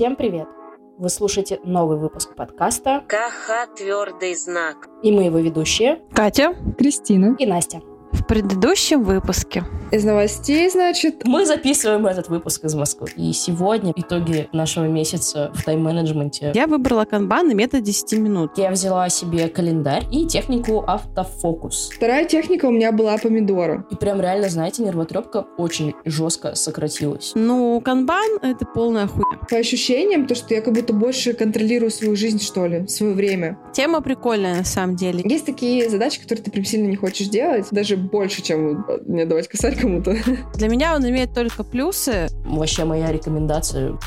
Всем привет! Вы слушаете новый выпуск подкаста КХ «Твердый знак». И мы его ведущие Катя. Кристина. и Настя. В предыдущем выпуске Из новостей, значит, Мы записываем этот выпуск из Москвы. И сегодня итоги нашего месяца в тайм-менеджменте. я выбрала канбан и метод 10 минут. Я взяла себе календарь и технику автофокус. вторая техника у меня была помидора. И прям реально, знаете, нервотрепка очень жестко сократилась. Ну, канбан — это полная хуйня. По ощущениям, то, что я как будто больше контролирую свою жизнь, что ли, свое время. Тема прикольная на самом деле. Есть такие задачи, которые ты прям сильно не хочешь делать, даже больше, чем э, не давать косарь кому-то. Для меня он имеет только плюсы. Вообще моя рекомендация.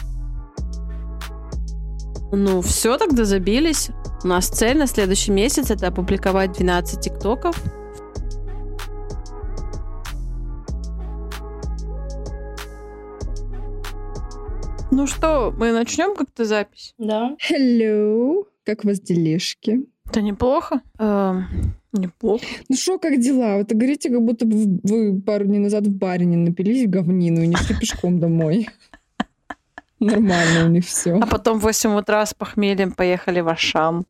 Ну, все, тогда забились. У нас цель на следующий месяц — это опубликовать 12 тиктоков. Ну что, мы начнем как-то запись? Да. Hello, как у вас делишки? Это неплохо. Эм, неплохо. Ну что, как дела? Вот говорите, как будто бы вы пару дней назад в баре не напились говнину и не шли пешком домой. Нормально у них все. А потом в 8 утра с похмельем поехали в Ашан.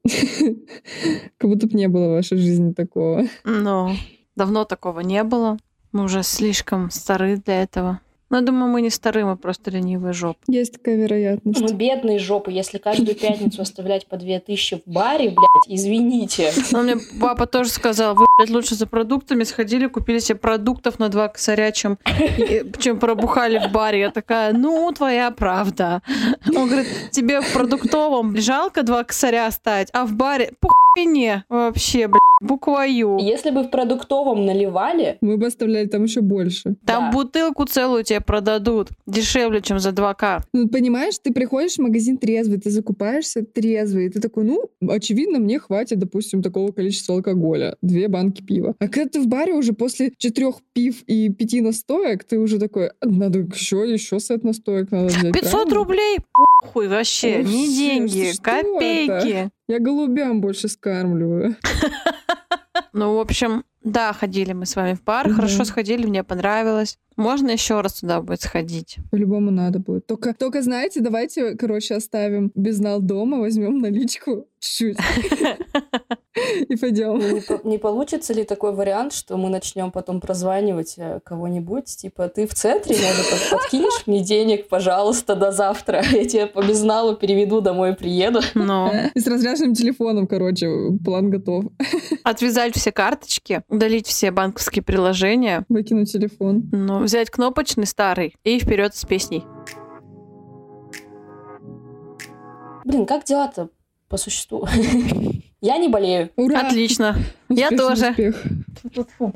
Как будто бы не было в вашей жизни такого. Ну, давно такого не было. Мы уже слишком стары для этого. Я думаю, мы не стары, мы просто ленивые жопы. Есть такая вероятность. Мы бедные жопы, если каждую пятницу оставлять по 2000 в баре, блядь, извините. Но мне папа тоже сказал, вы, блядь, лучше за продуктами сходили, купили себе продуктов на два косаря, чем, и- чем пробухали в баре. Я такая, ну, твоя правда. Он говорит, тебе в продуктовом жалко два косаря оставить, а в баре похуйне вообще, блядь, буквою. Если бы в продуктовом наливали, Мы бы оставляли там еще больше. Там Да. бутылку целую тебе продадут дешевле, чем за 2К. Ну, понимаешь, ты приходишь в магазин трезвый, ты закупаешься трезвый, и ты такой, ну, очевидно, мне хватит, допустим, такого количества алкоголя. Две банки пива. А когда ты в баре уже после четырех пив и пяти настоек, ты уже такой, надо еще, еще сет настоек надо взять. 500 правильно? рублей? Похуй вообще, Ой, не деньги, копейки. Я голубям больше скармливаю. Ну, в общем, да, ходили мы с вами в бар, хорошо сходили, мне понравилось. Можно еще раз туда будет сходить. По-любому надо будет. Только, только знаете, давайте, короче, оставим безнал дома, возьмем наличку чуть-чуть и пойдем. Не, по- не получится ли такой вариант, что мы начнем потом прозванивать э, кого-нибудь? Типа, ты в центре, может, под- подкинешь мне денег, пожалуйста, до завтра. Я тебе по безналу переведу, домой приеду. Ну, И с разряженным телефоном, короче, план готов. отвязать все карточки, удалить все банковские приложения, Выкинуть телефон. ну, взять кнопочный старый и вперед с песней. Блин, как дела-то по существу? Я не болею. Ура! Отлично. Я тоже. Фу.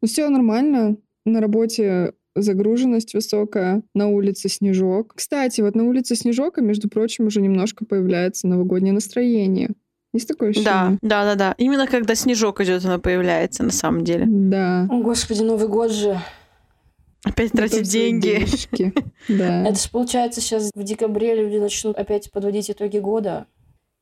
Ну все нормально. На работе загруженность высокая, на улице снежок. Кстати, вот на улице снежок, и, между прочим, уже немножко появляется новогоднее настроение. Есть такое Да, ощущение? да, да, да. Именно когда снежок идет, оно появляется на самом деле. Да. О, господи, Новый год же. Опять тратить деньги. денежки. Да. Это ж получается сейчас в декабре люди начнут опять подводить итоги года.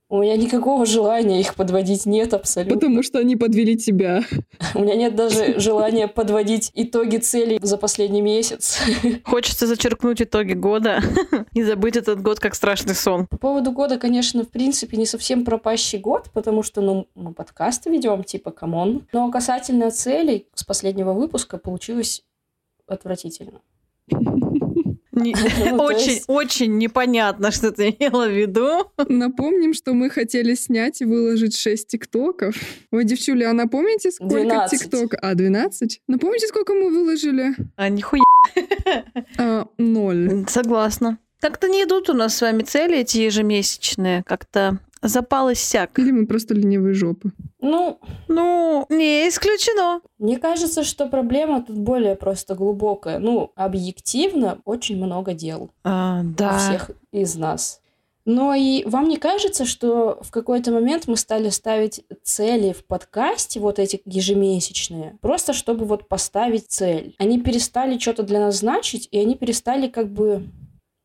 У меня никакого желания их подводить нет абсолютно. Потому что они подвели тебя. У меня нет даже желания подводить итоги целей за последний месяц. Хочется зачеркнуть итоги года и забыть этот год как страшный сон. По поводу года, конечно, в принципе, не совсем пропащий год, потому что, ну, мы подкасты ведем, типа, come on. Но касательно целей с последнего выпуска получилось отвратительно. Не- Ну, Очень, есть- очень непонятно, что ты имела в виду. Напомним, что мы хотели снять и выложить 6 тиктоков. Ой, девчуля, а напомните, сколько 12. тикток? А, 12? Напомните, сколько мы выложили? А нихуя. А, ноль. Согласна. Как-то не идут у нас с вами цели эти ежемесячные. Как-то запал иссяк. Или мы просто ленивые жопы. Ну, Ну, не исключено. мне кажется, что проблема тут более просто глубокая. Ну, объективно, очень много дел. А, у да. всех из нас. Но и вам не кажется, что в какой-то момент мы стали ставить цели в подкасте, вот эти ежемесячные, просто чтобы вот поставить цель. Они перестали что-то для нас значить, и они перестали как бы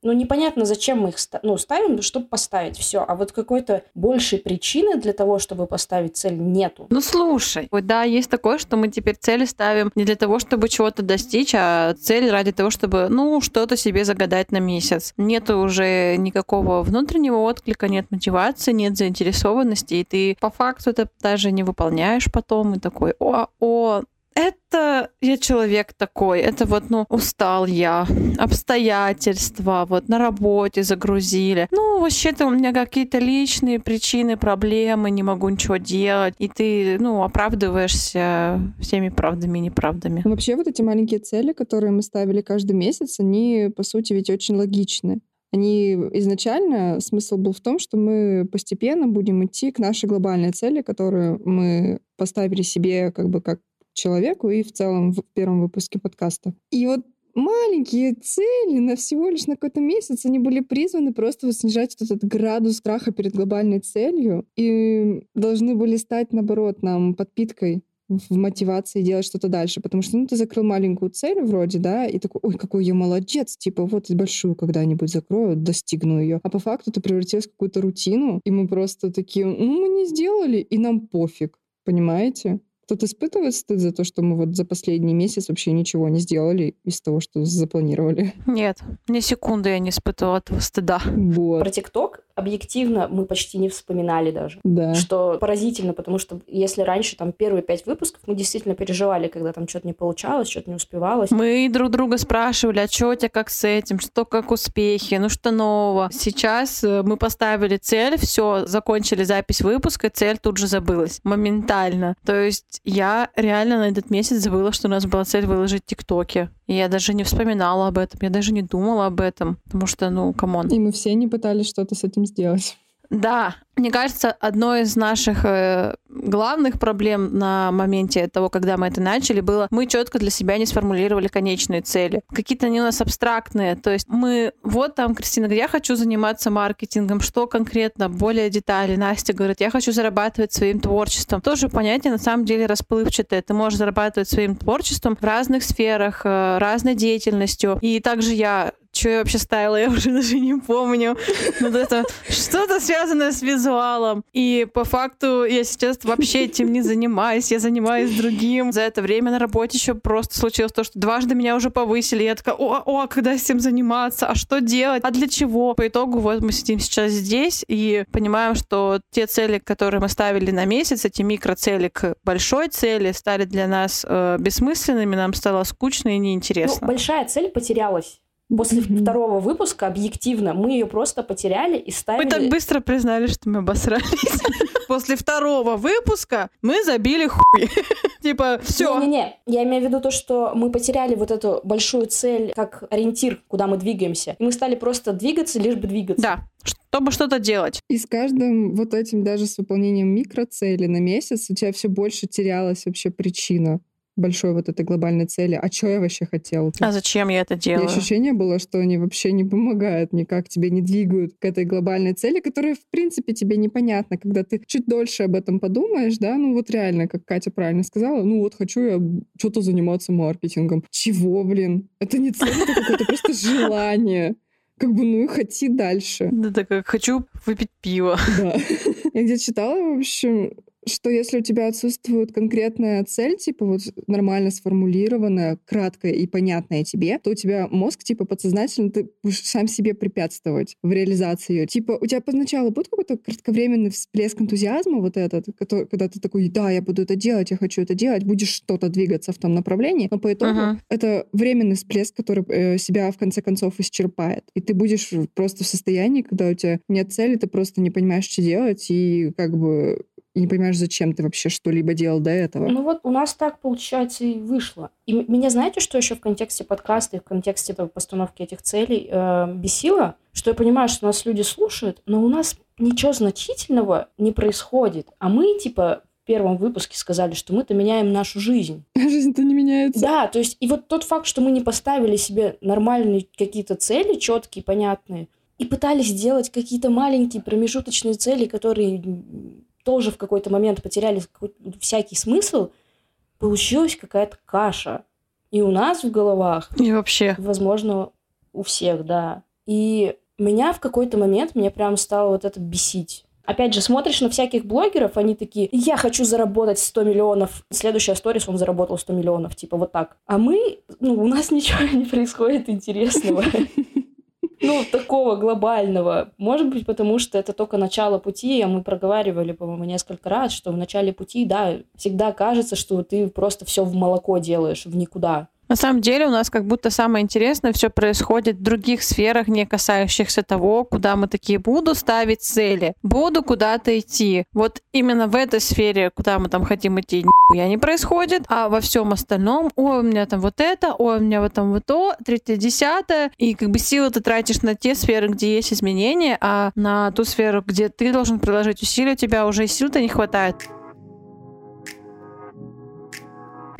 ну, непонятно, зачем мы их ну, ставим, чтобы поставить все. А вот какой-то большей причины для того, чтобы поставить цель, нету. Ну слушай, да, есть такое, что мы теперь цели ставим не для того, чтобы чего-то достичь, а цель ради того, чтобы, ну, что-то себе загадать на месяц. Нет уже никакого внутреннего отклика, нет мотивации, нет заинтересованности, и ты по факту это даже не выполняешь потом, и такой, о, о, это я человек такой, это вот, ну, устал я, обстоятельства, вот на работе загрузили. Ну, вообще-то у меня какие-то личные причины, проблемы, не могу ничего делать. И ты, ну, оправдываешься всеми правдами и неправдами. Ну, Вообще вот эти маленькие цели, которые мы ставили каждый месяц, они, по сути, ведь очень логичны. Они изначально, смысл был в том, что мы постепенно будем идти к нашей глобальной цели, которую мы поставили себе как бы как человеку и в целом в первом выпуске подкаста. И вот маленькие цели на всего лишь на какой-то месяц, они были призваны просто вот снижать вот этот градус страха перед глобальной целью и должны были стать, наоборот, нам подпиткой в мотивации делать что-то дальше, потому что ну, ты закрыл маленькую цель вроде, да, и такой, ой, какой я молодец, типа вот большую когда-нибудь закрою, достигну ее. А по факту это превратилось в какую-то рутину, и мы просто такие, ну мы не сделали, и нам пофиг, понимаете? Кто-то испытывает стыд за то, что мы вот за последний месяц вообще ничего не сделали из того, что запланировали? Нет, ни секунды я не испытывала этого стыда. Вот. Про ТикТок объективно мы почти не вспоминали даже. Да. Что поразительно, потому что если раньше там первые пять выпусков мы действительно переживали, когда там что-то не получалось, что-то не успевалось. Мы друг друга спрашивали, а что у тебя как с этим, что как успехи, ну что нового. Сейчас э, мы поставили цель, все, закончили запись выпуска, цель тут же забылась моментально. То есть я реально на этот месяц забыла, что у нас была цель выложить ТикТоки. И я даже не вспоминала об этом, я даже не думала об этом, потому что, ну, come on. И мы все не пытались что-то с этим сделать. Да, мне кажется, одной из наших э, главных проблем на моменте того, когда мы это начали, было, мы четко для себя не сформулировали конечные цели. Какие-то они у нас абстрактные. То есть мы, вот там, Кристина говорит, я хочу заниматься маркетингом, что конкретно, более детали. Настя говорит, я хочу зарабатывать своим творчеством. Тоже понятие на самом деле расплывчатое. Ты можешь зарабатывать своим творчеством в разных сферах, э, разной деятельностью. И также я что я вообще ставила, я уже даже не помню. Вот это что-то связанное с визуалом. И по факту я сейчас вообще этим не занимаюсь. Я занимаюсь другим. За это время на работе еще просто случилось то, что дважды меня уже повысили. Я такая, о, о, когда с этим заниматься? А что делать? А для чего? По итогу вот мы сидим сейчас здесь и понимаем, что те цели, которые мы ставили на месяц, эти микроцели к большой цели, стали для нас э, бессмысленными, нам стало скучно и неинтересно. Ну, большая цель потерялась. После Мгм. второго выпуска, объективно, мы ее просто потеряли и ставили... Мы так быстро признали, что мы обосрались. После второго выпуска мы забили хуй. Типа, все. Не-не-не, я имею в виду то, что мы потеряли вот эту большую цель как ориентир, куда мы двигаемся. И мы стали просто двигаться, лишь бы двигаться. Да, чтобы что-то делать. И с каждым вот этим, даже с выполнением микроцели на месяц, у тебя все больше терялась вообще причина большой вот этой глобальной цели. А что я вообще хотела? А зачем я это И делаю? ощущение было, что они вообще не помогают никак, тебе не двигают к этой глобальной цели, которая, в принципе, тебе непонятна. Когда ты чуть дольше об этом подумаешь, да, ну вот реально, как Катя правильно сказала, ну вот хочу я что-то заниматься маркетингом. Чего, блин? Это не цель, это какое-то просто желание. Как бы, ну и хоти дальше. Да, так как хочу выпить пиво. Да. Я где-то читала, в общем, что если у тебя отсутствует конкретная цель, типа вот нормально сформулированная, краткая и понятная тебе, то у тебя мозг, типа подсознательно, ты будешь сам себе препятствовать в реализации ее. Типа у тебя поначалу будет какой-то кратковременный всплеск энтузиазма вот этот, который- когда ты такой, да, я буду это делать, я хочу это делать, будешь что-то двигаться в том направлении, но по итогу Ага. это временный всплеск, который э, себя в конце концов исчерпает. И ты будешь просто в состоянии, когда у тебя нет цели, ты просто не понимаешь, что делать, и как бы и не понимаешь, зачем ты вообще что-либо делал до этого. Ну вот у нас так, получается, и вышло. И меня, знаете, что еще в контексте подкаста и в контексте этого постановки этих целей э, бесило? Что я понимаю, что нас люди слушают, но у нас ничего значительного не происходит. А мы, типа, в первом выпуске сказали, что мы-то меняем нашу жизнь. Жизнь-то не меняется. Да, то есть и вот тот факт, что мы не поставили себе нормальные какие-то цели, четкие, понятные, и пытались сделать какие-то маленькие промежуточные цели, которые тоже в какой-то момент потеряли какой- всякий смысл, получилась какая-то каша. И у нас в головах, И вообще. возможно, у всех, да. И меня в какой-то момент, мне прям стало вот это бесить. Опять же, смотришь на всяких блогеров, они такие, я хочу заработать 100 миллионов. Следующая сторис, он заработал 100 миллионов, типа вот так. А мы, ну, у нас ничего не происходит интересного. Ну, такого глобального. Может быть, потому что это только начало пути, а мы проговаривали, по-моему, несколько раз, что в начале пути, да, всегда кажется, что ты просто все в молоко делаешь, в никуда. На самом деле у нас как будто самое интересное все происходит в других сферах, не касающихся того, куда мы такие буду ставить цели, буду куда-то идти. Вот именно в этой сфере, куда мы там хотим идти, нихуя не происходит, а во всем остальном, ой, у меня там вот это, ой, у меня вот там вот то, третье, десятое, и как бы силы ты тратишь на те сферы, где есть изменения, а на ту сферу, где ты должен приложить усилия, у тебя уже сил-то не хватает.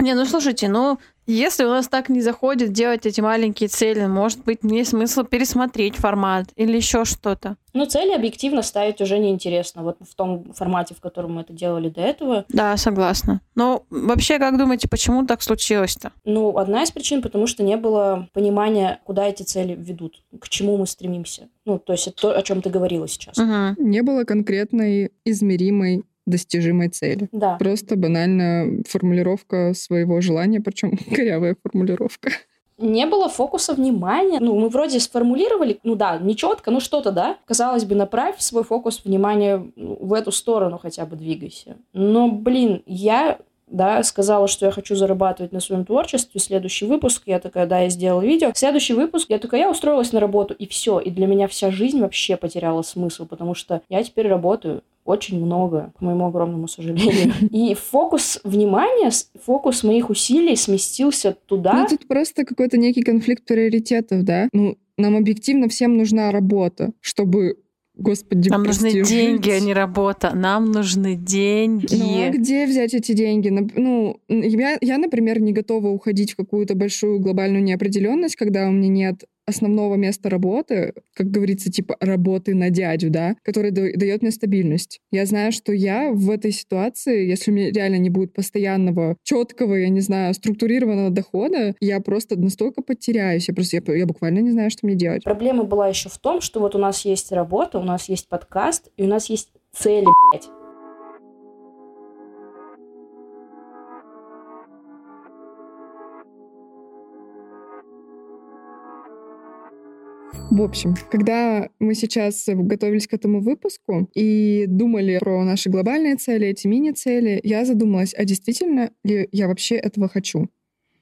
Не, ну слушайте, ну если у нас так не заходит делать эти маленькие цели, может быть, мне смысл пересмотреть формат или еще что-то. Ну, цели объективно ставить уже неинтересно. Вот в том формате, в котором мы это делали до этого. Да, согласна. Но вообще, как думаете, почему так случилось-то? Ну, одна из причин, потому что не было понимания, куда эти цели ведут, к чему мы стремимся. Ну, то есть это то, о чем ты говорила сейчас. Угу. Не было конкретной измеримой достижимой цели. Да. Просто банально формулировка своего желания, причем корявая формулировка. Не было фокуса внимания. Ну, мы вроде сформулировали, ну да, не четко, ну что-то, да. Казалось бы, направь свой фокус внимания в эту сторону хотя бы двигайся. Но, блин, я да, сказала, что я хочу зарабатывать на своем творчестве. Следующий выпуск, я такая, да, я сделала видео. Следующий выпуск, я такая, я устроилась на работу, и все. И для меня вся жизнь вообще потеряла смысл, потому что я теперь работаю очень много, к моему огромному сожалению. И фокус внимания, фокус моих усилий сместился туда. Ну, тут просто какой-то некий конфликт приоритетов, да? Ну, нам объективно всем нужна работа, чтобы Господи, Нам нужны прости, деньги, жить. а не работа. Нам нужны деньги. Ну, а где взять эти деньги? Ну, я, я, например, не готова уходить в какую-то большую глобальную неопределенность, когда у меня нет основного места работы, как говорится, типа работы на дядю, да, который да- дает мне стабильность. Я знаю, что я в этой ситуации, если у меня реально не будет постоянного, четкого, я не знаю, структурированного дохода, я просто настолько потеряюсь. Я просто, я, я буквально не знаю, что мне делать. Проблема была еще в том, что вот у нас есть работа, у нас есть подкаст, и у нас есть цели, блядь. В общем, когда мы сейчас готовились к этому выпуску и думали про наши глобальные цели, эти мини-цели, я задумалась, а действительно ли я вообще этого хочу?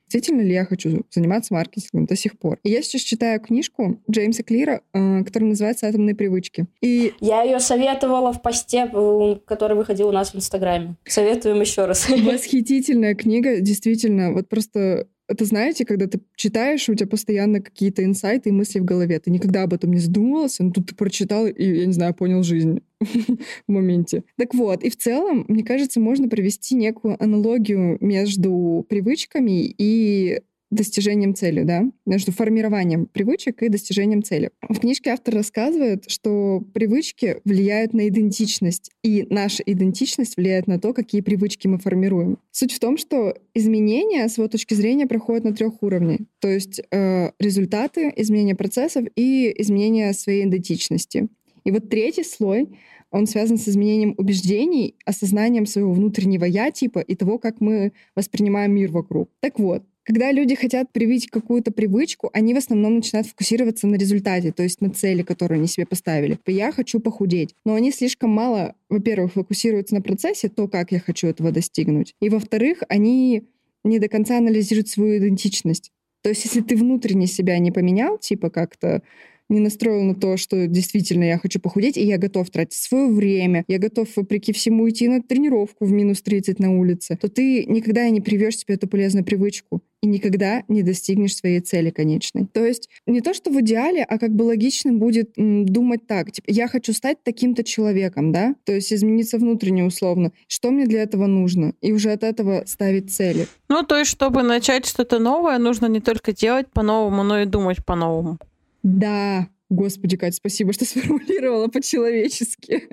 Действительно ли я хочу заниматься маркетингом до сих пор? И я сейчас читаю книжку Джеймса Клира, э, которая называется «Атомные привычки». И Я ее советовала в посте, э, который выходил у нас в Инстаграме. Советуем еще раз. Восхитительная книга, действительно. Вот просто это знаете, когда ты читаешь, у тебя постоянно какие-то инсайты и мысли в голове. Ты никогда об этом не задумывался, но тут ты прочитал и, я не знаю, понял жизнь в моменте. Так вот, и в целом, мне кажется, можно провести некую аналогию между привычками и достижением цели, да, между формированием привычек и достижением цели. В книжке автор рассказывает, что привычки влияют на идентичность, и наша идентичность влияет на то, какие привычки мы формируем. Суть в том, что изменения, с его точки зрения, проходят на трех уровнях. То есть э, результаты, изменения процессов и изменения своей идентичности. И вот третий слой он связан с изменением убеждений, осознанием своего внутреннего я типа и того, как мы воспринимаем мир вокруг. Так вот, когда люди хотят привить какую-то привычку, они в основном начинают фокусироваться на результате, то есть на цели, которую они себе поставили. Я хочу похудеть. Но они слишком мало, во-первых, фокусируются на процессе, то, как я хочу этого достигнуть. И, во-вторых, они не до конца анализируют свою идентичность. То есть, если ты внутренне себя не поменял, типа как-то не настроил на то, что действительно я хочу похудеть, и я готов тратить свое время, я готов, вопреки всему, идти на тренировку в минус 30 на улице, то ты никогда не привьешь себе эту полезную привычку и никогда не достигнешь своей цели конечной. То есть не то, что в идеале, а как бы логичным будет м, думать так, типа, я хочу стать таким-то человеком, да, то есть измениться внутренне условно. Что мне для этого нужно? И уже от этого ставить цели. Ну, то есть, чтобы начать что-то новое, нужно не только делать по-новому, но и думать по-новому. Да, господи, Кать, спасибо, что сформулировала по-человечески.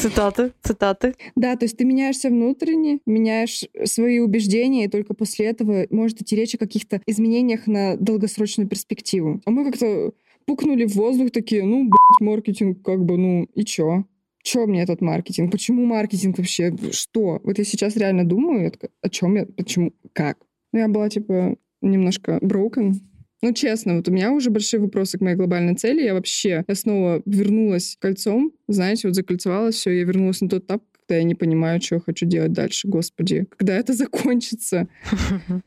Цитаты, цитаты. Да, то есть ты меняешься внутренне, меняешь свои убеждения, и только после этого может идти речь о каких-то изменениях на долгосрочную перспективу. А мы как-то пукнули в воздух такие, ну, блядь, маркетинг, как бы, ну, и чё? Чё мне этот маркетинг? Почему маркетинг вообще? Что? Вот я сейчас реально думаю, я такая, о чем я, почему, как? Ну, я была, типа, немножко broken. Ну, честно, вот у меня уже большие вопросы к моей глобальной цели. Я вообще, я снова вернулась кольцом, знаете, вот закольцевалась, все, я вернулась на тот этап, когда я не понимаю, что я хочу делать дальше. Господи, когда это закончится?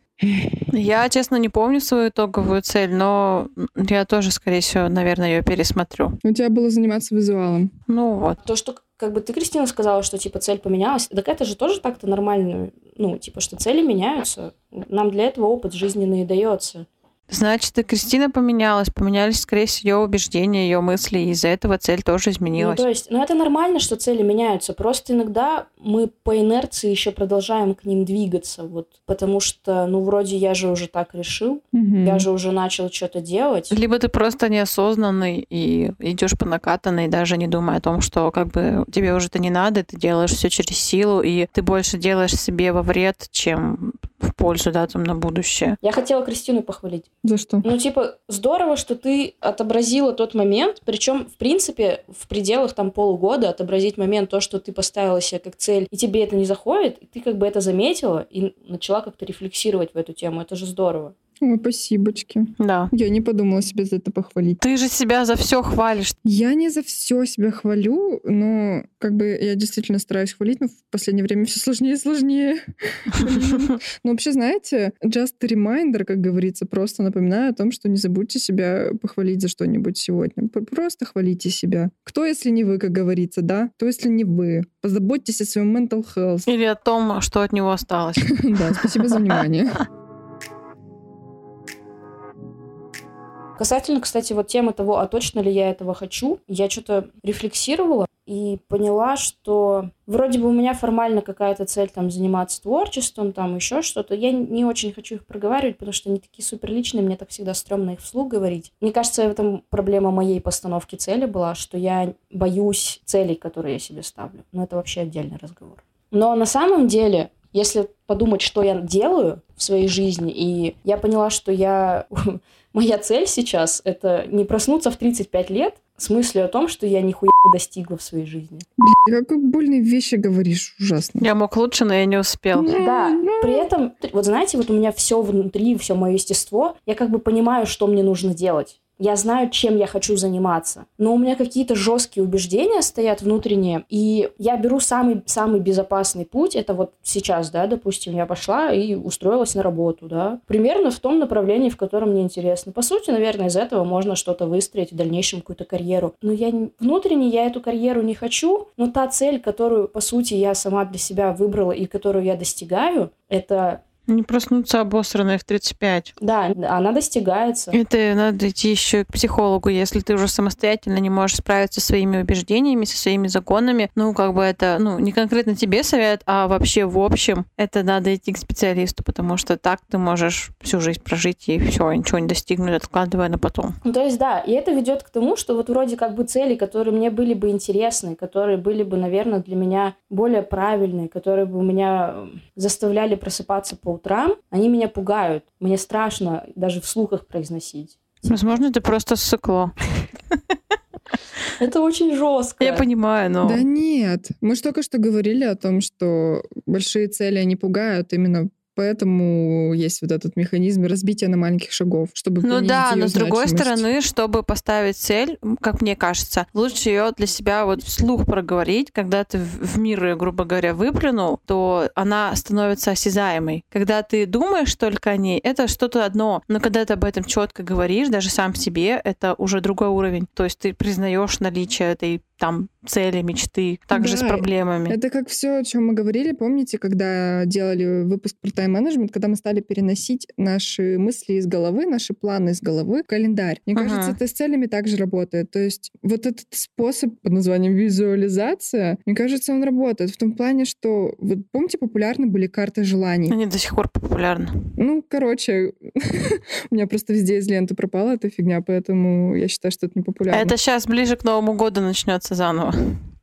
Я, честно, не помню свою итоговую цель, но я тоже, скорее всего, наверное, ее пересмотрю. У тебя было заниматься визуалом. Ну вот. То, что как бы ты, Кристина, сказала, что типа цель поменялась, так это же тоже так-то нормально, ну, типа, что цели меняются. Нам для этого опыт жизненный дается. Значит, и Кристина поменялась, поменялись, скорее всего, ее убеждения, ее мысли, и из-за этого цель тоже изменилась. Ну, то есть, ну, это нормально, что цели меняются, просто иногда мы по инерции еще продолжаем к ним двигаться, вот, потому что, ну, вроде я же уже так решил, Мгм. я же уже начал что-то делать. Либо ты просто неосознанный и идешь по накатанной, даже не думая о том, что как бы тебе уже это не надо, ты делаешь все через силу, и ты больше делаешь себе во вред, чем в пользу, да, там, на будущее. Я хотела Кристину похвалить. За что? Ну, типа, здорово, что ты отобразила тот момент, причем, в принципе, в пределах там полугода отобразить момент, то, что ты поставила себе как цель, и тебе это не заходит, и ты как бы это заметила и начала как-то рефлексировать в эту тему. Это же здорово. Ой, спасибочки. Да. Я не подумала себе за это похвалить. Ты же себя за все хвалишь. Я не за все себя хвалю, но как бы я действительно стараюсь хвалить, но в последнее время все сложнее и сложнее. Но вообще, знаете, just a reminder, как говорится, просто напоминаю о том, что не забудьте себя похвалить за что-нибудь сегодня. Просто хвалите себя. Кто, если не вы, как говорится, да? Кто, если не вы? Позаботьтесь о своем mental health. Или о том, что от него осталось. Да, спасибо за внимание. Касательно, кстати, вот темы того, а точно ли я этого хочу, я что-то рефлексировала и поняла, что вроде бы у меня формально какая-то цель там заниматься творчеством, там еще что-то. Я не очень хочу их проговаривать, потому что они такие супер личные, мне так всегда стрёмно их вслух говорить. Мне кажется, в этом проблема моей постановки цели была, что я боюсь целей, которые я себе ставлю. Но это вообще отдельный разговор. Но на самом деле, если подумать, что я делаю в своей жизни, и я поняла, что я... Моя цель сейчас — это не проснуться в 35 лет с мыслью о том, что я нихуя не достигла в своей жизни. Блин, какой больные вещи говоришь, ужасно. Я мог лучше, но я не успел. Да, при этом, вот знаете, вот у меня все внутри, все мое естество, я как бы понимаю, что мне нужно делать. Я знаю, чем я хочу заниматься. Но у меня какие-то жесткие убеждения стоят внутренние, и я беру самый, самый безопасный путь. Это вот сейчас, да, допустим, я пошла и устроилась на работу, да. Примерно в том направлении, в котором мне интересно. По сути, наверное, из этого можно что-то выстроить в дальнейшем, какую-то карьеру. Но я не- внутренне я эту карьеру не хочу, но та цель, которую, по сути, я сама для себя выбрала и которую я достигаю, это Не проснуться обосранной в 35. да, она достигается. Это надо идти еще к психологу, если ты уже самостоятельно не можешь справиться со своими убеждениями, со своими законами. Ну, как бы это, ну, не конкретно тебе совет, а вообще в общем, это надо идти к специалисту, потому что так ты можешь всю жизнь прожить и все, ничего не достигнуть, откладывая на потом. Ну, то есть, да, и это ведет к тому, что вот вроде как бы цели, которые мне были бы интересны, которые были бы, наверное, для меня более правильные, которые бы меня э, заставляли просыпаться по утрам, они меня пугают. Мне страшно даже вслух их произносить. Возможно, это просто ссыкло. Это очень жестко. Я понимаю, но... Да нет. Мы же только что говорили о том, что большие цели, они пугают именно поэтому есть вот этот механизм разбития на маленьких шагов, чтобы Ну да, но с другой значимость. стороны, чтобы поставить цель, как мне кажется, лучше ее для себя вот вслух проговорить, когда ты в мир, грубо говоря, выплюнул, то она становится осязаемой. Когда ты думаешь только о ней, это что-то одно, но когда ты об этом четко говоришь, даже сам себе, это уже другой уровень. То есть ты признаешь наличие этой там цели, мечты, также с Да, проблемами. Это как все, о чем мы говорили, помните, когда делали выпуск про тайм-менеджмент, когда мы стали переносить наши мысли из головы, наши планы из головы в календарь. Мне Ага. кажется, это с целями также работает. То есть вот этот способ под названием визуализация, мне кажется, он работает в том плане, что вот помните, популярны были карты желаний. Они до сих пор популярны. Ну, короче, у меня просто везде из ленты пропала эта фигня, поэтому я считаю, что это не популярно. Это сейчас ближе к Новому году начнется заново.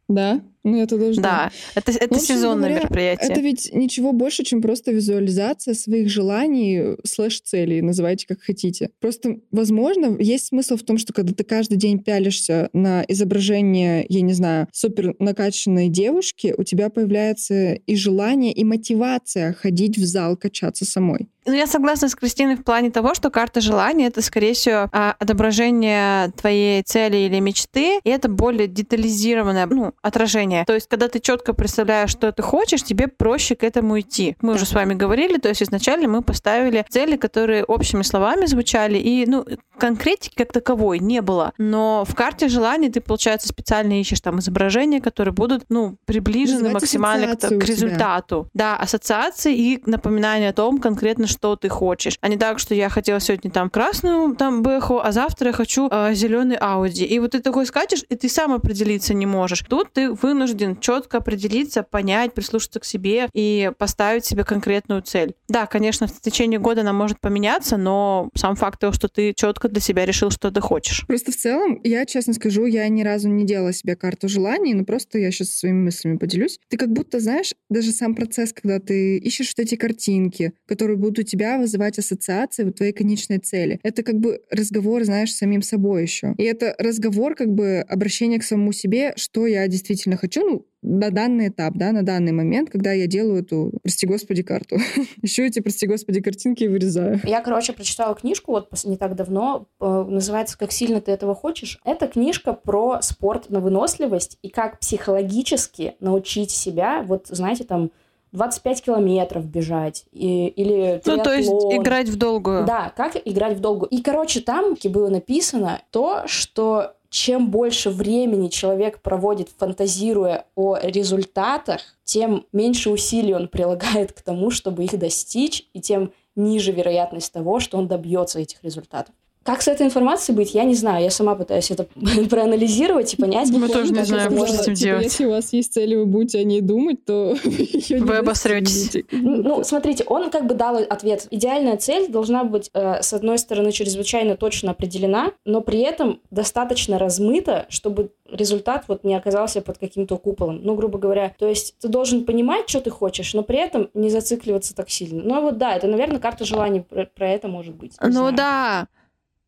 Да? Ну, это даже Да, это, это сезонное говоря, мероприятие. Это ведь ничего больше, чем просто визуализация своих желаний слэш целей, называйте как хотите. Просто, возможно, есть смысл в том, что когда ты каждый день пялишься на изображение, я не знаю, супер накачанной девушки, у тебя появляется и желание, и мотивация ходить в зал, качаться самой. Ну, я согласна с Кристиной в плане того, что карта желания — это, скорее всего, а, отображение твоей цели или мечты, и это более детализированное ну, отражение. То есть, когда ты четко представляешь, что ты хочешь, тебе проще к этому идти. Мы уже с вами говорили, то есть изначально мы поставили цели, которые общими словами звучали, и ну, конкретики как таковой не было. Но в карте желаний ты, получается, специально ищешь там изображения, которые будут ну, приближены Вызывать максимально к, к результату. Да, ассоциации и напоминание о том конкретно, что ты хочешь. А не так, что я хотела сегодня там красную там бэху, а завтра я хочу зеленый Ауди. И вот ты такой скачешь, и ты сам определиться не можешь. Тут ты вынужден четко определиться, понять, прислушаться к себе и поставить себе конкретную цель. Да, конечно, в течение года она может поменяться, но сам факт того, что ты четко для себя решил, что ты хочешь. Просто в целом, я честно скажу, я ни разу не делала себе карту желаний, но просто я сейчас своими мыслями поделюсь. Ты как будто, знаешь, даже сам процесс, когда ты ищешь вот эти картинки, которые будут тебя вызывать ассоциации вот твоей конечной цели. Это как бы разговор, знаешь, с самим собой еще. И это разговор, как бы обращение к самому себе, что я действительно хочу, ну, на данный этап, да, на данный момент, когда я делаю эту, прости господи, карту. Еще эти, прости господи, картинки вырезаю. Я, короче, прочитала книжку вот не так давно, э, называется «Как сильно ты этого хочешь». Это книжка про спорт на выносливость и как психологически научить себя, вот, знаете, там, 25 километров бежать и, или Ну, то есть играть в долгую. Да, как играть в долгу. И, короче, там было написано то, что чем больше времени человек проводит, фантазируя о результатах, тем меньше усилий он прилагает к тому, чтобы их достичь, и тем ниже вероятность того, что он добьется этих результатов. Как с этой информацией быть, я не знаю. Я сама пытаюсь это проанализировать и понять. Мы тоже не знаем, что с этим Типа, делать. Если у вас есть цель, вы будете о ней думать, то Вы обосретесь. достигнете. Ну, смотрите, он как бы дал ответ. Идеальная цель должна быть, э, с одной стороны, чрезвычайно точно определена, но при этом достаточно размыта, чтобы результат вот не оказался под каким-то куполом. Ну, грубо говоря, то есть ты должен понимать, что ты хочешь, но при этом не зацикливаться так сильно. Ну, вот да, это, наверное, карта желаний про, про это может быть. Ну знаю. да.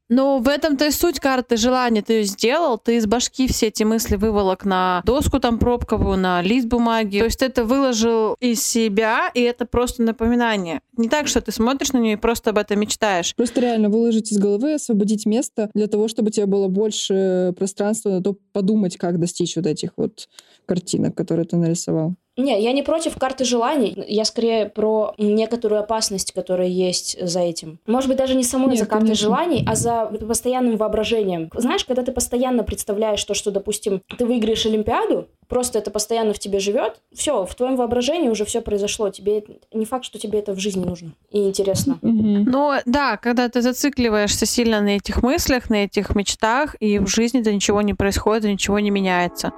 Но в этом-то и суть карты желания. Ты ее сделал, ты из башки все эти мысли выволок на доску там пробковую, на лист бумаги. То есть это выложил из себя, и это просто напоминание. Не так, что ты смотришь на нее и просто об этом мечтаешь. Просто реально выложить из головы, освободить место для того, чтобы у тебя было больше пространства на то подумать, как достичь вот этих вот картинок, которые ты нарисовал. Не, я не против карты желаний. Я скорее про некоторую опасность, которая есть за этим. Может быть, даже не самой Нет, за картой конечно. желаний, а за постоянным воображением. Знаешь, когда ты постоянно представляешь то, что, допустим, ты выиграешь Олимпиаду, просто это постоянно в тебе живет, все, в твоем воображении уже все произошло. Тебе не факт, что тебе это в жизни нужно и интересно. Мгм. Ну да, когда ты зацикливаешься сильно на этих мыслях, на этих мечтах, и в жизни-то ничего не происходит, ничего не меняется.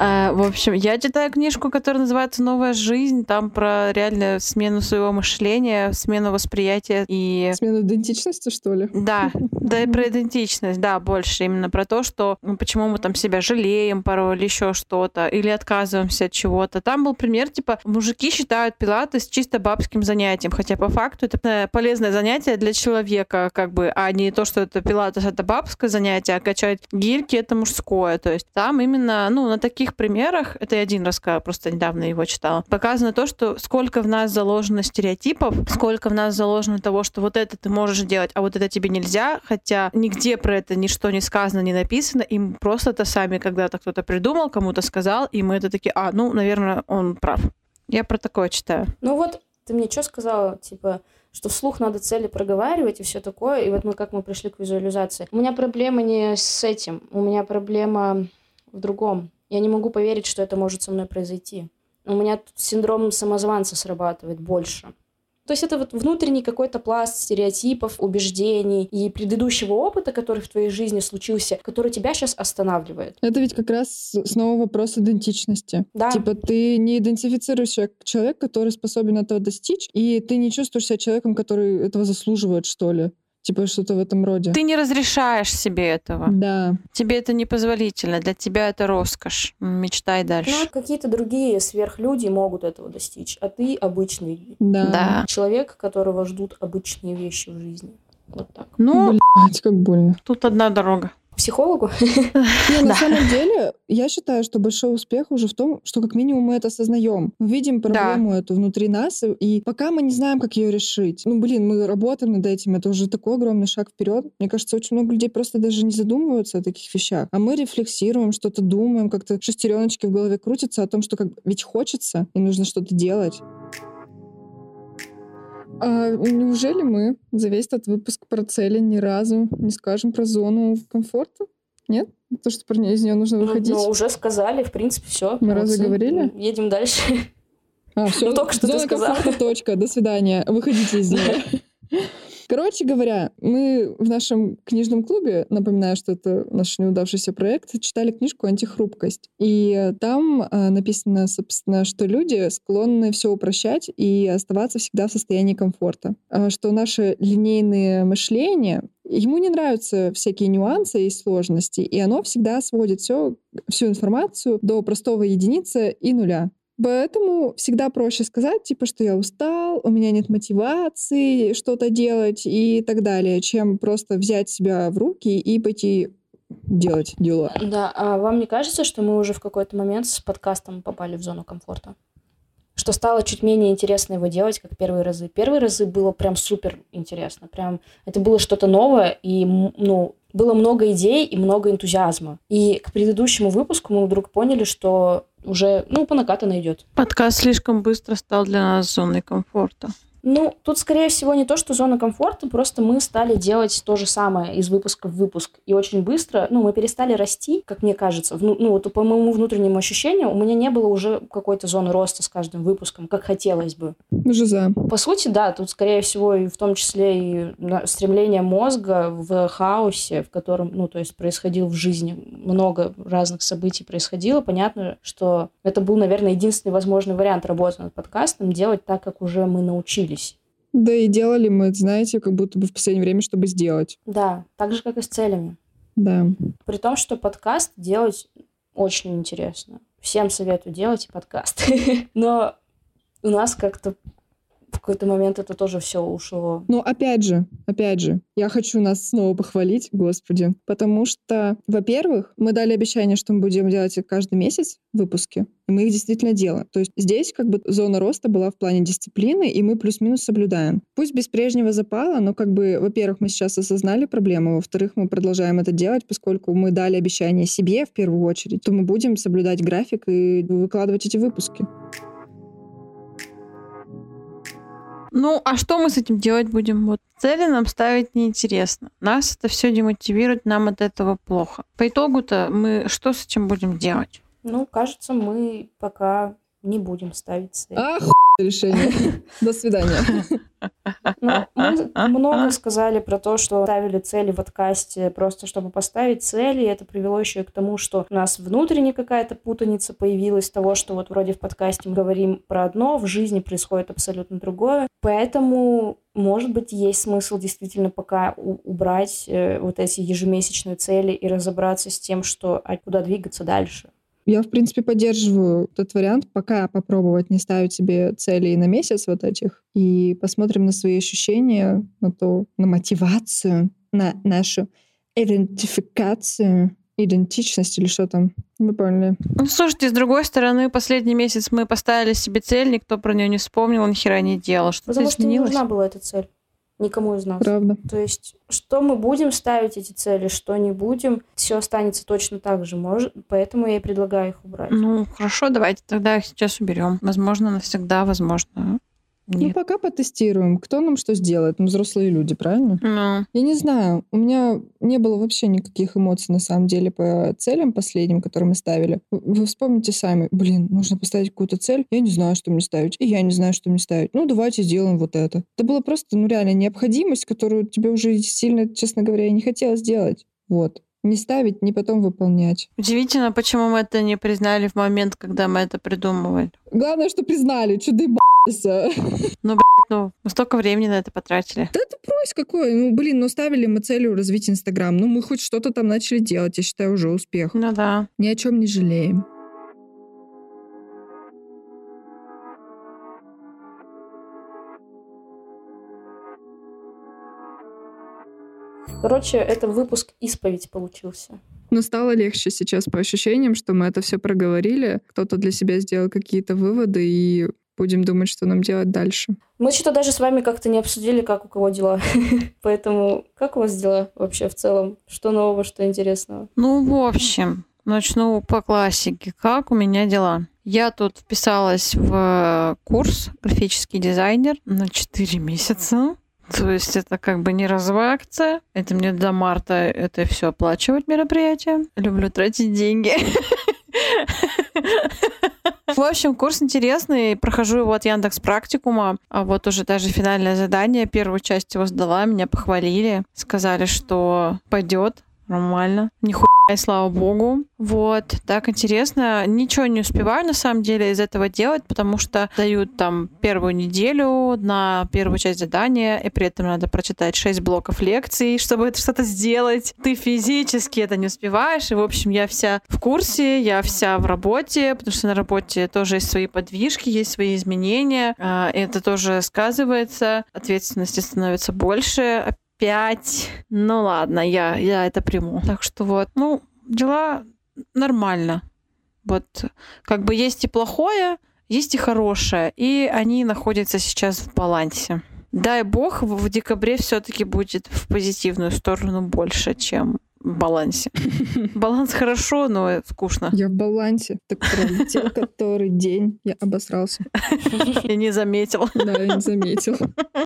А, в общем, я читаю книжку, которая называется «Новая жизнь». Там про реально смену своего мышления, смену восприятия и Смена идентичности, что ли? да, да и про идентичность, да, больше именно про то, что ну, почему мы там себя жалеем порой или еще что-то, или отказываемся от чего-то. Там был пример, типа, мужики считают пилатес чисто бабским занятием, хотя по факту это э, полезное занятие для человека, как бы, а не то, что это пилатес это бабское занятие, а качать гирьки это мужское. То есть там именно, ну, на таких примерах, это я один раз просто недавно его читала, показано то, что сколько в нас заложено стереотипов, сколько в нас заложено того, что вот это ты можешь делать, а вот это тебе нельзя, хотя нигде про это ничто не сказано, не написано, им просто это сами когда-то кто-то придумал, кому-то сказал, и мы это такие, а, ну, наверное, он прав. Я про такое читаю. Ну вот, ты мне что сказала, типа, что вслух надо цели проговаривать и все такое, и вот мы как мы пришли к визуализации. У меня проблема не с этим, у меня проблема в другом. Я не могу поверить, что это может со мной произойти. У меня тут синдром самозванца срабатывает больше. То есть это вот внутренний какой-то пласт стереотипов, убеждений и предыдущего опыта, который в твоей жизни случился, который тебя сейчас останавливает. Это ведь как раз снова вопрос идентичности. Да. Типа ты не идентифицируешь себя как человек, который способен этого достичь, и ты не чувствуешь себя человеком, который этого заслуживает, что ли. Типа что-то в этом роде. Ты не разрешаешь себе этого. Да. Тебе это непозволительно. Для тебя это роскошь. Мечтай дальше. Ну, какие-то другие сверхлюди могут этого достичь, а ты обычный Да. Да. человек, которого ждут обычные вещи в жизни. Вот так. Ну, Блять, как больно. тут одна дорога. Психологу? Не, на самом деле, я считаю, что большой успех уже в том, что как минимум мы это осознаем. Мы видим проблему эту внутри нас, и- и пока мы не знаем, как ее решить. Ну, блин, мы работаем над этим, это уже такой огромный шаг вперед. Мне кажется, очень много людей просто даже не задумываются о таких вещах. А мы рефлексируем, что-то думаем, как-то шестереночки в голове крутятся о том, что как ведь хочется, и нужно что-то делать. А неужели мы за весь этот выпуск про цели ни разу не скажем про зону комфорта? Нет? То, что про нее из нее нужно выходить? Ну, уже сказали, в принципе, все. Мы разве говорили? Едем дальше. А, все, Ну, только что ты зона сказала. комфорта, точка, до свидания, выходите из нее. Короче говоря, мы в нашем книжном клубе, напоминаю, что это наш неудавшийся проект, читали книжку «Антихрупкость». И там а, написано, собственно, что люди склонны все упрощать и оставаться всегда в состоянии комфорта. А, Что наше линейное мышление Ему не нравятся всякие нюансы и сложности, и оно всегда сводит все, всю информацию до простого единицы и нуля. Поэтому всегда проще сказать, типа, что я устал, у меня нет мотивации что-то делать и так далее, чем просто взять себя в руки и пойти делать дела. Да, а вам не кажется, что мы уже в какой-то момент с подкастом попали в зону комфорта? Что стало чуть менее интересно его делать, как первые разы. Первые разы было прям супер интересно. Прям это было что-то новое, и ну, было много идей и много энтузиазма. И к предыдущему выпуску мы вдруг поняли, что уже, ну, по накатанной идет. Подкаст слишком быстро стал для нас зоной комфорта. Ну, тут, скорее всего, не то, что зона комфорта, просто мы стали делать то же самое из выпуска в выпуск. И очень быстро, ну, мы перестали расти, как мне кажется. Вну- ну, вот по моему внутреннему ощущению, у меня не было уже какой-то зоны роста с каждым выпуском, как хотелось бы. Жиза. По сути, да, тут, скорее всего, и в том числе и стремление мозга в хаосе, в котором, ну, то есть происходило в жизни много разных событий происходило. Понятно, что это был, наверное, единственный возможный вариант работы над подкастом, делать так, как уже мы научились. Да и делали мы, знаете, как будто бы в последнее время, чтобы сделать. Да, так же, как и с целями. Да. При том, что подкаст делать очень интересно. Всем советую делать подкаст. Но у нас как-то в какой-то момент это тоже все ушло. Но опять же, опять же, я хочу нас снова похвалить, господи, потому что, во-первых, мы дали обещание, что мы будем делать каждый месяц выпуски, и мы их действительно делаем. То есть здесь как бы зона роста была в плане дисциплины, и мы плюс-минус соблюдаем. Пусть без прежнего запала, но как бы, во-первых, мы сейчас осознали проблему, во-вторых, мы продолжаем это делать, поскольку мы дали обещание себе в первую очередь, то мы будем соблюдать график и выкладывать эти выпуски. Ну, а что мы с этим делать будем? Вот цели нам ставить неинтересно. Нас это все демотивирует, нам от этого плохо. По итогу-то мы что с этим будем делать? Ну, кажется, мы пока не будем ставить цели. Ах, решение. До свидания. Ну, мы много сказали про то, что ставили цели в подкасте просто чтобы поставить цели, и это привело еще и к тому, что у нас внутренне какая-то путаница появилась того, что вот вроде в подкасте мы говорим про одно, в жизни происходит абсолютно другое. Поэтому, может быть, есть смысл действительно пока убрать э, вот эти ежемесячные цели и разобраться с тем, что а куда двигаться дальше. Я, в принципе, поддерживаю этот вариант, пока попробовать не ставить себе цели на месяц вот этих, и посмотрим на свои ощущения, на то, на мотивацию, на нашу идентификацию, идентичность или что там. Вы поняли. Ну, слушайте, с другой стороны, последний месяц мы поставили себе цель, никто про нее не вспомнил, ни хера не делал. Что-то Потому что не нужна была эта цель никому из нас. Правда. То есть, что мы будем ставить эти цели, что не будем, все останется точно так же. Может, поэтому я и предлагаю их убрать. Ну, хорошо, давайте тогда их сейчас уберем. Возможно, навсегда, возможно, Ну, Нет. пока потестируем. Кто нам что сделает? Мы взрослые люди, правильно? Ну, Я не знаю, у меня не было вообще никаких эмоций на самом деле по целям последним, которые мы ставили. Вы- вспомните сами, блин, нужно поставить какую-то цель, я не знаю, что мне ставить, и я не знаю, что мне ставить. Ну, давайте сделаем вот это. Это было просто, ну, реально необходимость, которую тебе уже сильно, честно говоря, и не хотелось делать. Вот. Не ставить, не потом выполнять. удивительно, почему мы это не признали в момент, когда мы это придумывали. Главное, что признали, что доебался. Ну, мы столько времени на это потратили. Да это брось какой. Ну, блин, ну ставили мы целью развить Инстаграм. Ну, мы хоть что-то там начали делать. Я считаю, уже успех. Ну да. Ни о чем не жалеем. Короче, это выпуск исповедь получился. Но стало легче сейчас по ощущениям, что мы это все проговорили. Кто-то для себя сделал какие-то выводы и будем думать, что нам делать дальше. Мы что-то даже с вами как-то не обсудили, как у кого дела. Поэтому как у вас дела вообще в целом? Что нового, что интересного? Ну, в общем, начну по классике. Как у меня дела? Я тут вписалась в курс графический дизайнер на 4 месяца. То есть это как бы не разовая акция. Это мне до марта это все оплачивать мероприятие. Люблю тратить деньги. В общем, курс интересный. Прохожу его от Яндекс Практикума. А вот уже даже финальное задание, первую часть его сдала, меня похвалили. Сказали, что пойдет нормально. Нихуя, и слава богу. Вот, так интересно. Ничего не успеваю, на самом деле, из этого делать, потому что дают там первую неделю на первую часть задания, и при этом надо прочитать 6 блоков лекций, чтобы это что-то сделать. Ты физически это не успеваешь, и, в общем, я вся в курсе, я вся в работе, потому что на работе тоже есть свои подвижки, есть свои изменения, а, это тоже сказывается, ответственности становится больше, опять. Ну ладно, я, я это приму. Так что вот, ну, дела нормально. Вот, как бы есть и плохое, есть и хорошее, и они находятся сейчас в балансе. Дай бог, в декабре все-таки будет в позитивную сторону больше, чем балансе. Баланс хорошо, но скучно. Я в балансе. Так пролетел который день. Я обосрался. Я не заметила. Да, я не заметил.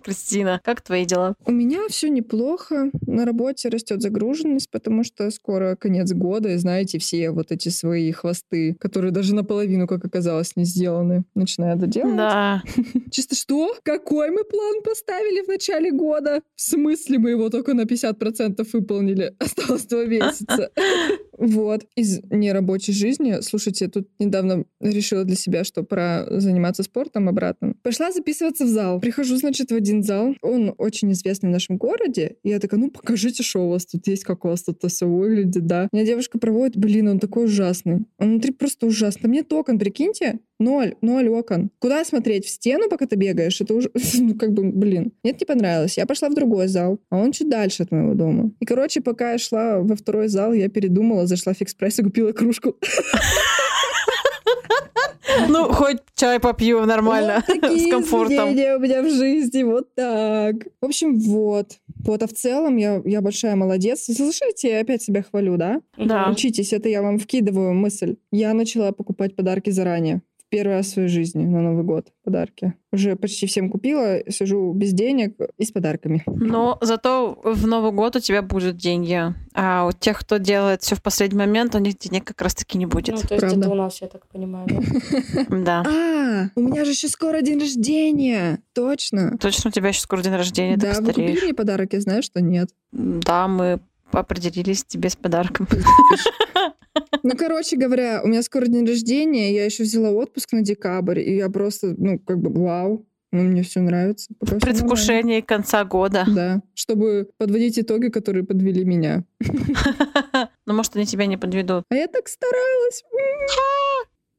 Кристина, как твои дела? У меня все неплохо. На работе растет загруженность, потому что скоро конец года, и знаете, все вот эти свои хвосты, которые даже наполовину, как оказалось, не сделаны, начинают доделывать. Да. Чисто что? Какой мы план поставили в начале года? В смысле мы его только на 50% выполнили? Осталось два месяца. Вот. Из нерабочей жизни, слушайте, тут недавно решила для себя, что пора заниматься спортом обратно. Пошла записываться в зал. Прихожу, значит, в один зал. Он очень известный в нашем городе. И я такая, ну, покажите, что у вас тут есть, как у вас тут все выглядит, да. Меня девушка проводит, блин, он такой ужасный. Он внутри просто ужасный. Там нет окон, прикиньте. Ноль, ноль окон. Куда смотреть? В стену, пока ты бегаешь? Это уже, ну, как бы, блин. Нет, не понравилось. Я пошла в другой зал, а он чуть дальше от моего дома. И, короче, пока я шла во второй зал, я передумала, зашла в экспресс и купила кружку. Ну, хоть чай попью нормально, Вот такие с комфортом. у меня в жизни, вот так. В общем, вот. Вот, а в целом я, я большая молодец. Слушайте, я опять себя хвалю, да? Да. Учитесь, это я вам вкидываю мысль. Я начала покупать подарки заранее. Первый раз в своей жизни на Новый год подарки. Уже почти всем купила, сижу без денег и с подарками. Но зато в Новый год у тебя будут деньги. А у тех, кто делает все в последний момент, у них денег как раз-таки не Ну, будет. то есть Правда. это у нас, я так понимаю, да? А, у меня же еще скоро день рождения. Точно. Точно у тебя еще скоро день рождения, ты Да, вы купили мне подарок, я знаю, что нет. Да, мы определились тебе с подарком. Ну, короче говоря, у меня скоро день рождения, я еще взяла отпуск на декабрь, и я просто, ну, как бы, вау, ну, мне все нравится. Пока. Предвкушение конца года. Да, чтобы подводить итоги, которые подвели меня. Ну, может, они тебя не подведут. А я так старалась.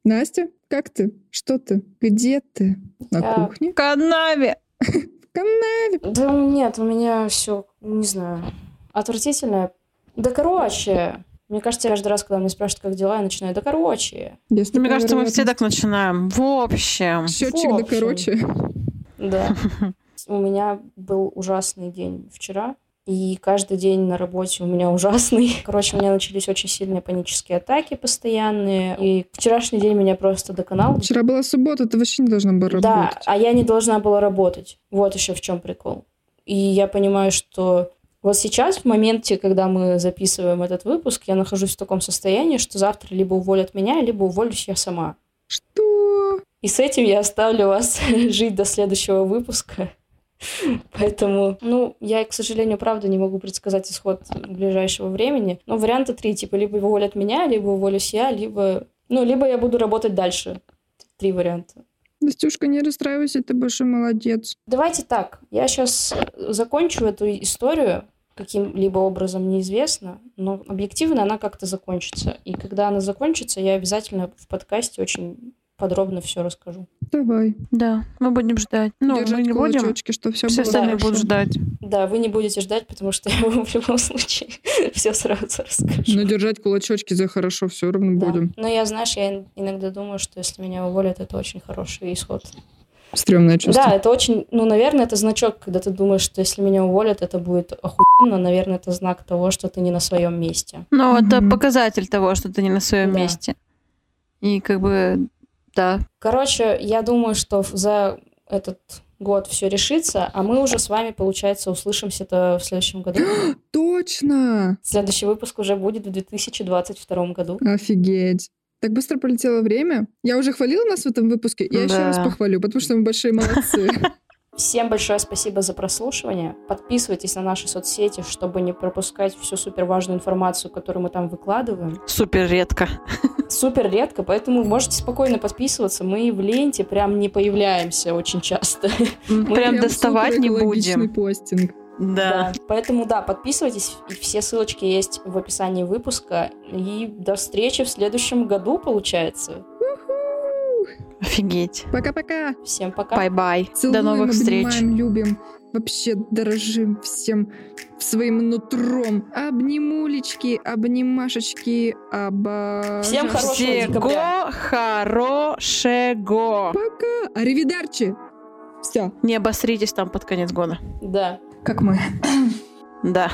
Настя, как ты? Что ты? Где ты? На кухне? В канаве! В канаве? Да нет, у меня все, не знаю, отвратительное. Да короче, мне кажется, каждый раз, когда меня спрашивают, как дела, я начинаю, да короче. Есть Мне такая кажется, мы все так начинаем. В общем. Счетчик В да общем. короче. Да. У меня был ужасный день вчера. И каждый день на работе у меня ужасный. Короче, у меня начались очень сильные панические атаки постоянные. И вчерашний день меня просто доконал. Вчера была суббота, ты вообще не должна была Да, работать. а я не должна была работать. Вот еще в чем прикол. И я понимаю, что вот сейчас, в моменте, когда мы записываем этот выпуск, я нахожусь в таком состоянии, что завтра либо уволят меня, либо уволюсь я сама. Что? И с этим я оставлю вас жить до следующего выпуска. Поэтому, ну, я, к сожалению, правда не могу предсказать исход ближайшего времени. Но варианта три, типа, либо уволят меня, либо уволюсь я, либо... Ну, либо я буду работать дальше. Три варианта. Настюшка, не расстраивайся, ты большой молодец. Давайте так, я сейчас закончу эту историю, каким-либо образом неизвестно, но объективно она как-то закончится. И когда она закончится, я обязательно в подкасте очень подробно все расскажу. Давай. Да, мы будем ждать. Ну, Держать мы не будем. что все Все остальные хорошо. будут ждать. Да, вы не будете ждать, потому что я вам в любом случае все сразу расскажу. Но держать кулачочки за хорошо все равно Да. будем. Но я, знаешь, я иногда думаю, что если меня уволят, это очень хороший исход. Стрёмное чувство. Да, это очень, ну, наверное, это значок, когда ты думаешь, что если меня уволят, это будет охуенно. Наверное, это знак того, что ты не на своем месте. Ну, это Мгм. показатель того, что ты не на своем Да. месте. И как бы, да. Короче, я думаю, что за этот год все решится, а мы уже с вами, получается, услышимся-то в следующем году. Точно! Следующий выпуск уже будет в 2022 году. Офигеть. Так быстро полетело время. Я уже хвалила нас в этом выпуске. Я еще Да. раз похвалю, потому что мы большие молодцы. Всем большое спасибо за прослушивание. Подписывайтесь на наши соцсети, чтобы не пропускать всю супер важную информацию, которую мы там выкладываем. Супер редко. Супер редко, поэтому можете спокойно подписываться. Мы в ленте прям не появляемся очень часто. Прям Прям доставать не будем. постинг. Да. Поэтому да, подписывайтесь. Все ссылочки есть в описании выпуска. И до встречи в следующем году, получается. Офигеть. Пока-пока. Всем пока. Bye-bye. До новых встреч. обнимаем, любим. Вообще дорожим всем своим нутром. Обнимулечки, обнимашечки, обожаю. Всем хорошего. Всего хорошего. Пока. Аривидарчи. Все. Не обосритесь там под конец года. Да. Как мы. Да.